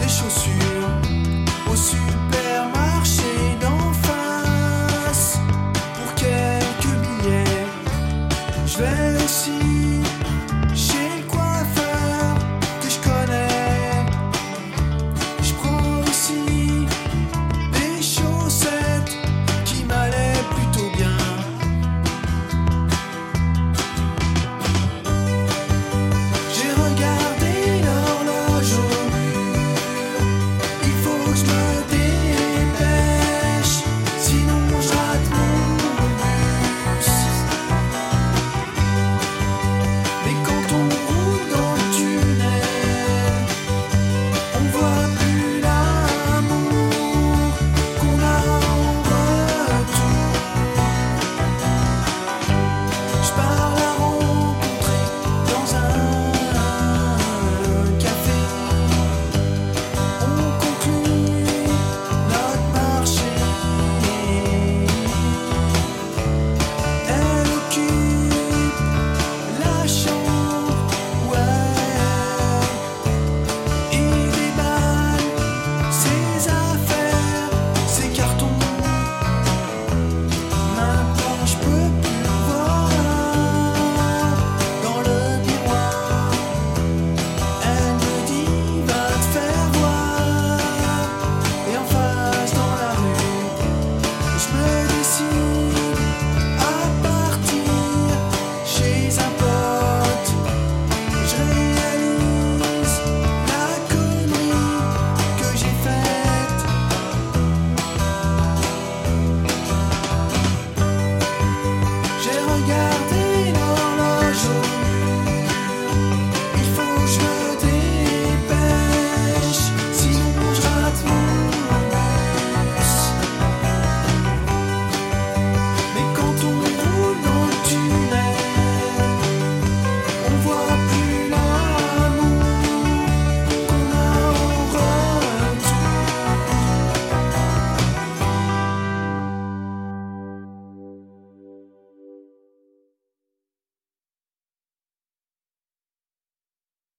des chaussures au super. Je me décide à partir chez un pote. Je réalise la connerie que j'ai faite. J'ai regardé.